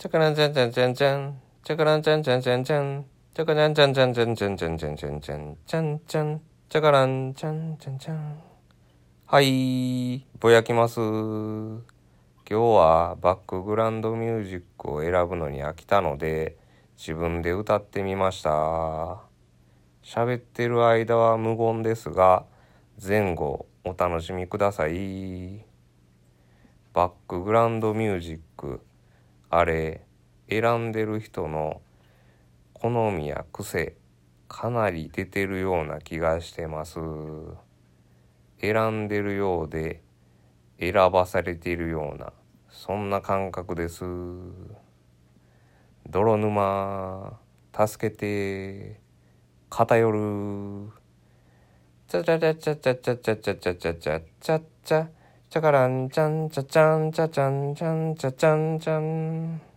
チャカランチャンチャンチャンチャン。チャカランチャンチャンチャンチャン。チャカランチャンチャンチャンチャンチャンチャンチャンチャンチャンチャン。チャカランチャンチャンチャン。はい、ぼやきます。今日はバックグラウンドミュージックを選ぶのに飽きたので、自分で歌ってみました。喋ってる間は無言ですが、前後お楽しみください。バックグラウンドミュージック、あれ、選んでる人の好みや癖、かなり出てるような気がしてます。選んでるようで、選ばされているような、そんな感覚です。泥沼、助けて、偏る。チャチャチャチャチャチャチャチャチャチャチャチャチャカランチャンチャチャンチャチャンチャンチャチャンチャン。